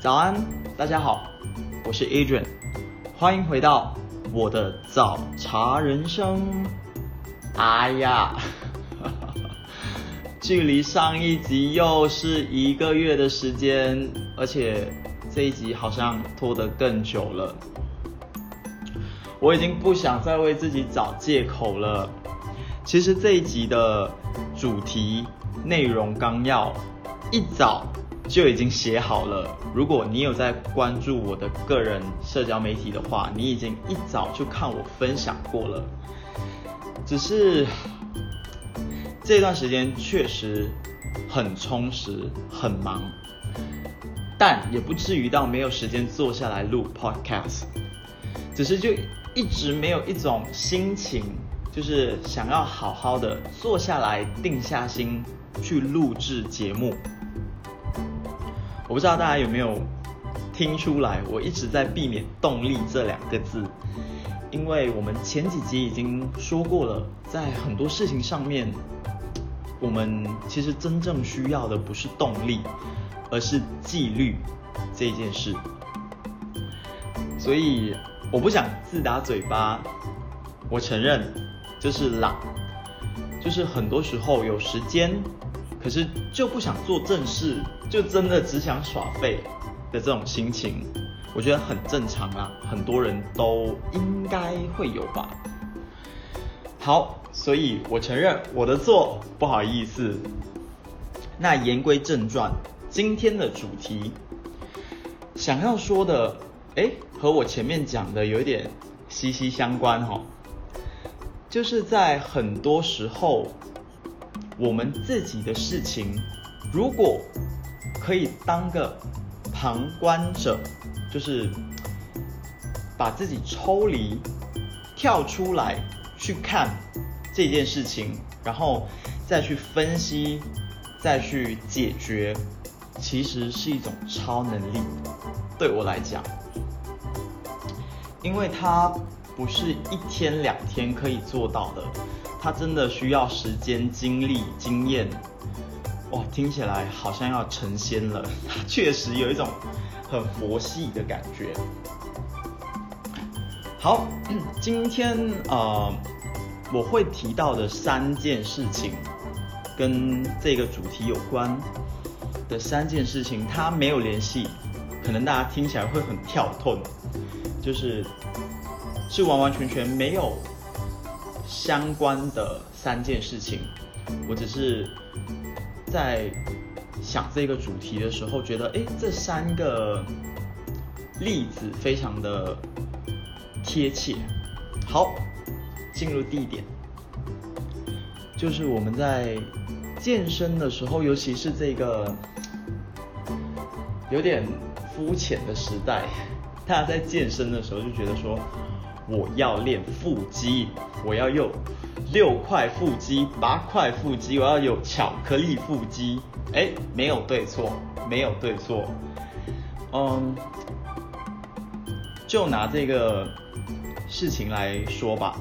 早安，大家好，我是 Adrian，欢迎回到我的早茶人生。哎呀，距离上一集又是一个月的时间，而且这一集好像拖得更久了。我已经不想再为自己找借口了。其实这一集的主题内容纲要一早就已经写好了。如果你有在关注我的个人社交媒体的话，你已经一早就看我分享过了。只是这段时间确实很充实、很忙，但也不至于到没有时间坐下来录 podcast。只是就一直没有一种心情。就是想要好好的坐下来，定下心去录制节目。我不知道大家有没有听出来，我一直在避免“动力”这两个字，因为我们前几集已经说过了，在很多事情上面，我们其实真正需要的不是动力，而是纪律这件事。所以我不想自打嘴巴，我承认。就是懒，就是很多时候有时间，可是就不想做正事，就真的只想耍废的这种心情，我觉得很正常啊，很多人都应该会有吧。好，所以我承认我的错，不好意思。那言归正传，今天的主题想要说的，哎，和我前面讲的有一点息息相关哈。就是在很多时候，我们自己的事情，如果可以当个旁观者，就是把自己抽离、跳出来去看这件事情，然后再去分析、再去解决，其实是一种超能力。对我来讲，因为它。不是一天两天可以做到的，它真的需要时间、精力、经验。哇，听起来好像要成仙了，确实有一种很佛系的感觉。好，今天呃，我会提到的三件事情，跟这个主题有关的三件事情，它没有联系，可能大家听起来会很跳痛，就是。是完完全全没有相关的三件事情，我只是在想这个主题的时候，觉得哎，这三个例子非常的贴切。好，进入第一点，就是我们在健身的时候，尤其是这个有点肤浅的时代，大家在健身的时候就觉得说。我要练腹肌，我要用六块腹肌、八块腹肌，我要有巧克力腹肌。哎，没有对错，没有对错。嗯，就拿这个事情来说吧，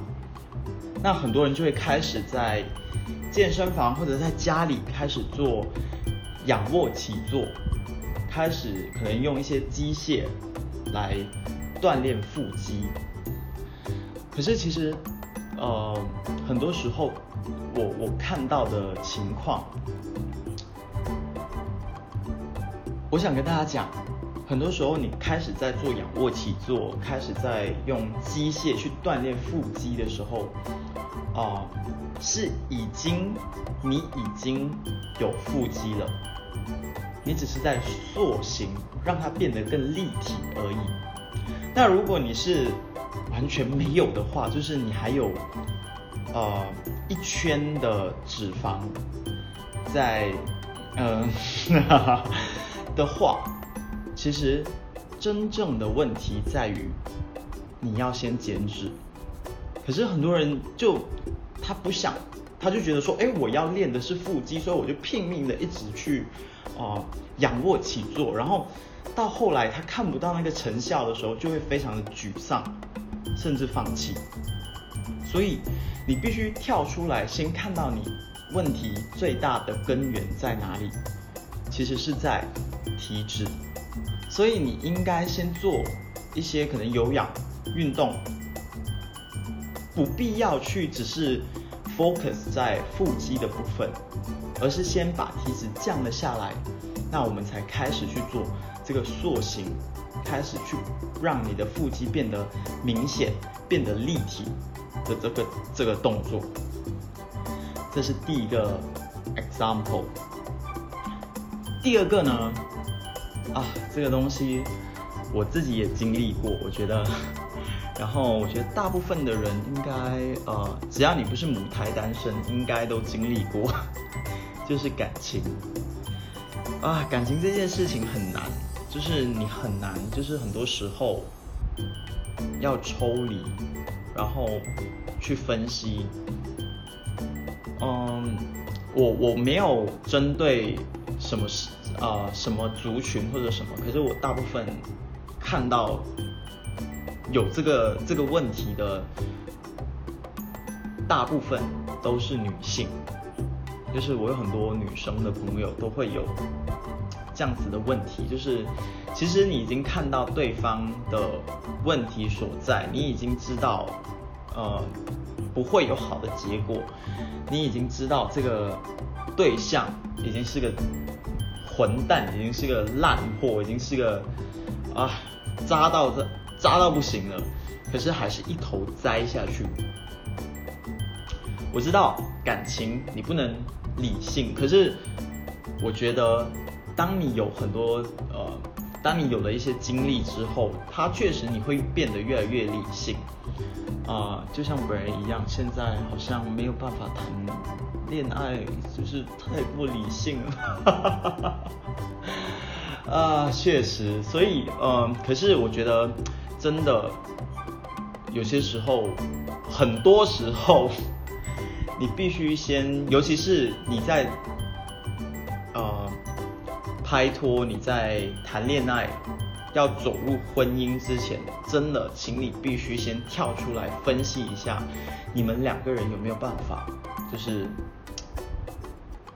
那很多人就会开始在健身房或者在家里开始做仰卧起坐，开始可能用一些机械来锻炼腹肌。可是其实，呃，很多时候，我我看到的情况，我想跟大家讲，很多时候你开始在做仰卧起坐，开始在用机械去锻炼腹肌的时候，啊，是已经你已经有腹肌了，你只是在塑形，让它变得更立体而已。那如果你是完全没有的话，就是你还有，呃，一圈的脂肪在，嗯，的话，其实真正的问题在于你要先减脂。可是很多人就他不想，他就觉得说，哎，我要练的是腹肌，所以我就拼命的一直去啊仰卧起坐，然后到后来他看不到那个成效的时候，就会非常的沮丧。甚至放弃，所以你必须跳出来，先看到你问题最大的根源在哪里。其实是在体脂。所以你应该先做一些可能有氧运动，不必要去只是 focus 在腹肌的部分，而是先把体脂降了下来，那我们才开始去做这个塑形，开始去让你的腹肌变得明显、变得立体的这个这个动作。这是第一个 example。第二个呢，啊，这个东西我自己也经历过，我觉得，然后我觉得大部分的人应该，呃，只要你不是母胎单身，应该都经历过，就是感情。啊，感情这件事情很难，就是你很难，就是很多时候要抽离，然后去分析。嗯，我我没有针对。什么是啊？什么族群或者什么？可是我大部分看到有这个这个问题的，大部分都是女性。就是我有很多女生的朋友都会有这样子的问题，就是其实你已经看到对方的问题所在，你已经知道呃不会有好的结果，你已经知道这个对象已经是个。混蛋已经是个烂货，已经是个啊渣到这渣到不行了，可是还是一头栽下去。我知道感情你不能理性，可是我觉得当你有很多呃，当你有了一些经历之后，它确实你会变得越来越理性啊，就像本人一样，现在好像没有办法谈。恋爱就是太不理性了，啊，确实，所以，嗯，可是我觉得，真的，有些时候，很多时候，你必须先，尤其是你在，呃，拍拖，你在谈恋爱，要走入婚姻之前，真的，请你必须先跳出来分析一下，你们两个人有没有办法，就是。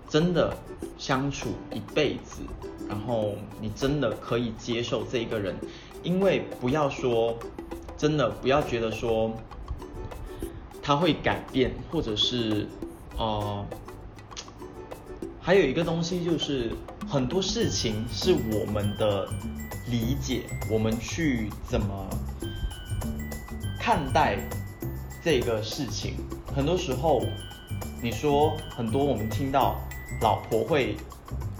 真的相处一辈子，然后你真的可以接受这一个人，因为不要说，真的不要觉得说他会改变，或者是呃，还有一个东西就是很多事情是我们的理解，我们去怎么看待这个事情，很多时候你说很多我们听到。老婆会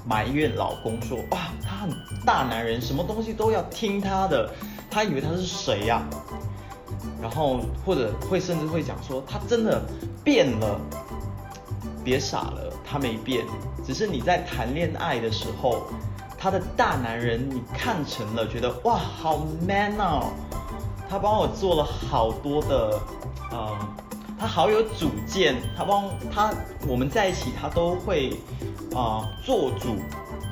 埋怨老公说：“哇，他很大男人，什么东西都要听他的。”他以为他是谁呀？然后或者会甚至会讲说：“他真的变了。”别傻了，他没变，只是你在谈恋爱的时候，他的大男人你看成了，觉得哇，好 man 哦，他帮我做了好多的，呃。他好有主见，他帮他我们在一起，他都会啊做主。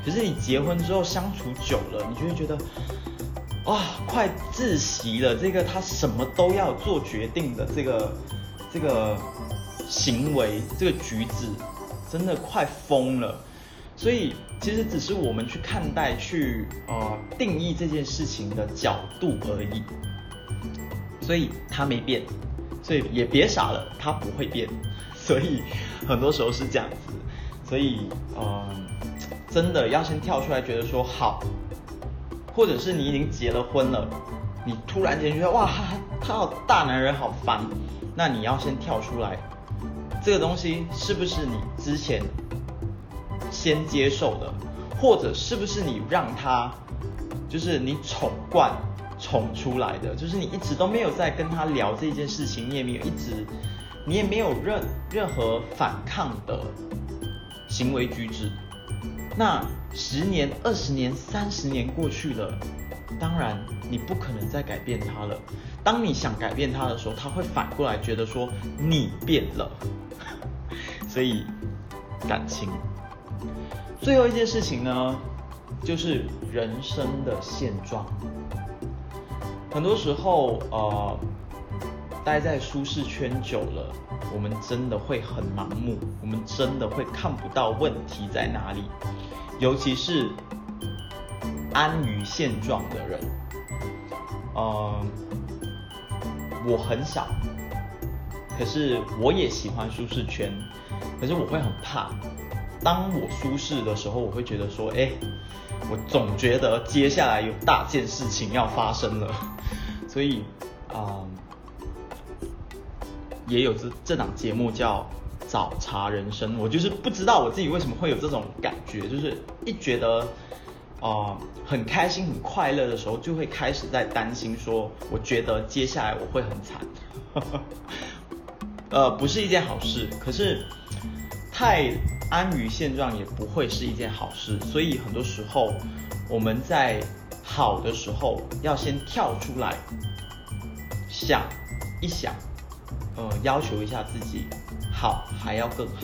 可是你结婚之后相处久了，你就会觉得啊快窒息了。这个他什么都要做决定的这个这个行为，这个举止真的快疯了。所以其实只是我们去看待、去啊定义这件事情的角度而已。所以他没变。所以也别傻了，他不会变，所以很多时候是这样子，所以嗯，真的要先跳出来，觉得说好，或者是你已经结了婚了，你突然间觉得哇，他好大男人好烦，那你要先跳出来，这个东西是不是你之前先接受的，或者是不是你让他，就是你宠惯。宠出来的，就是你一直都没有在跟他聊这件事情，你也没有一直，你也没有任任何反抗的行为举止。那十年、二十年、三十年过去了，当然你不可能再改变他了。当你想改变他的时候，他会反过来觉得说你变了。所以感情，最后一件事情呢，就是人生的现状。很多时候，呃，待在舒适圈久了，我们真的会很盲目，我们真的会看不到问题在哪里。尤其是安于现状的人。嗯，我很少，可是我也喜欢舒适圈，可是我会很怕，当我舒适的时候，我会觉得说，哎，我总觉得接下来有大件事情要发生了，所以，嗯，也有这这档节目叫。早茶人生，我就是不知道我自己为什么会有这种感觉，就是一觉得，啊，很开心、很快乐的时候，就会开始在担心，说我觉得接下来我会很惨，呃，不是一件好事。可是太安于现状也不会是一件好事，所以很多时候我们在好的时候要先跳出来想一想，呃，要求一下自己。好，还要更好。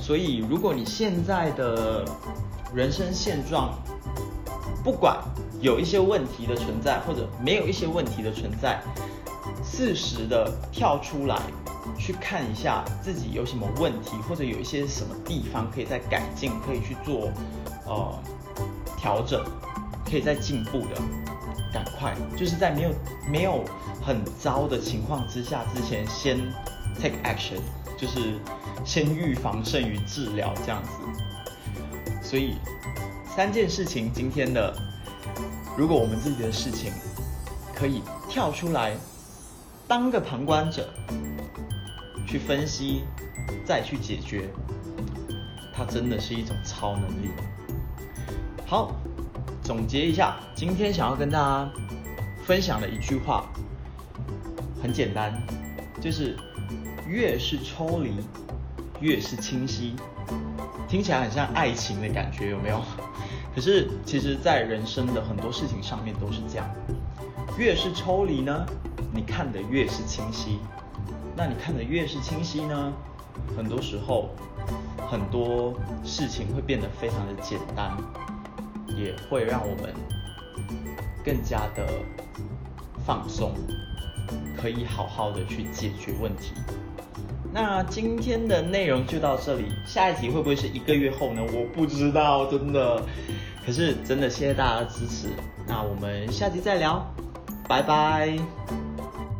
所以，如果你现在的人生现状，不管有一些问题的存在，或者没有一些问题的存在，适时的跳出来，去看一下自己有什么问题，或者有一些什么地方可以再改进，可以去做呃调整，可以再进步的，赶快就是在没有没有很糟的情况之下之前先。Take action，就是先预防胜于治疗这样子。所以三件事情，今天的，如果我们自己的事情可以跳出来，当个旁观者，去分析，再去解决，它真的是一种超能力。好，总结一下，今天想要跟大家分享的一句话，很简单，就是。越是抽离，越是清晰，听起来很像爱情的感觉，有没有？可是其实，在人生的很多事情上面都是这样。越是抽离呢，你看的越是清晰。那你看的越是清晰呢，很多时候很多事情会变得非常的简单，也会让我们更加的放松，可以好好的去解决问题。那今天的内容就到这里，下一集会不会是一个月后呢？我不知道，真的。可是真的谢谢大家的支持，那我们下集再聊，拜拜。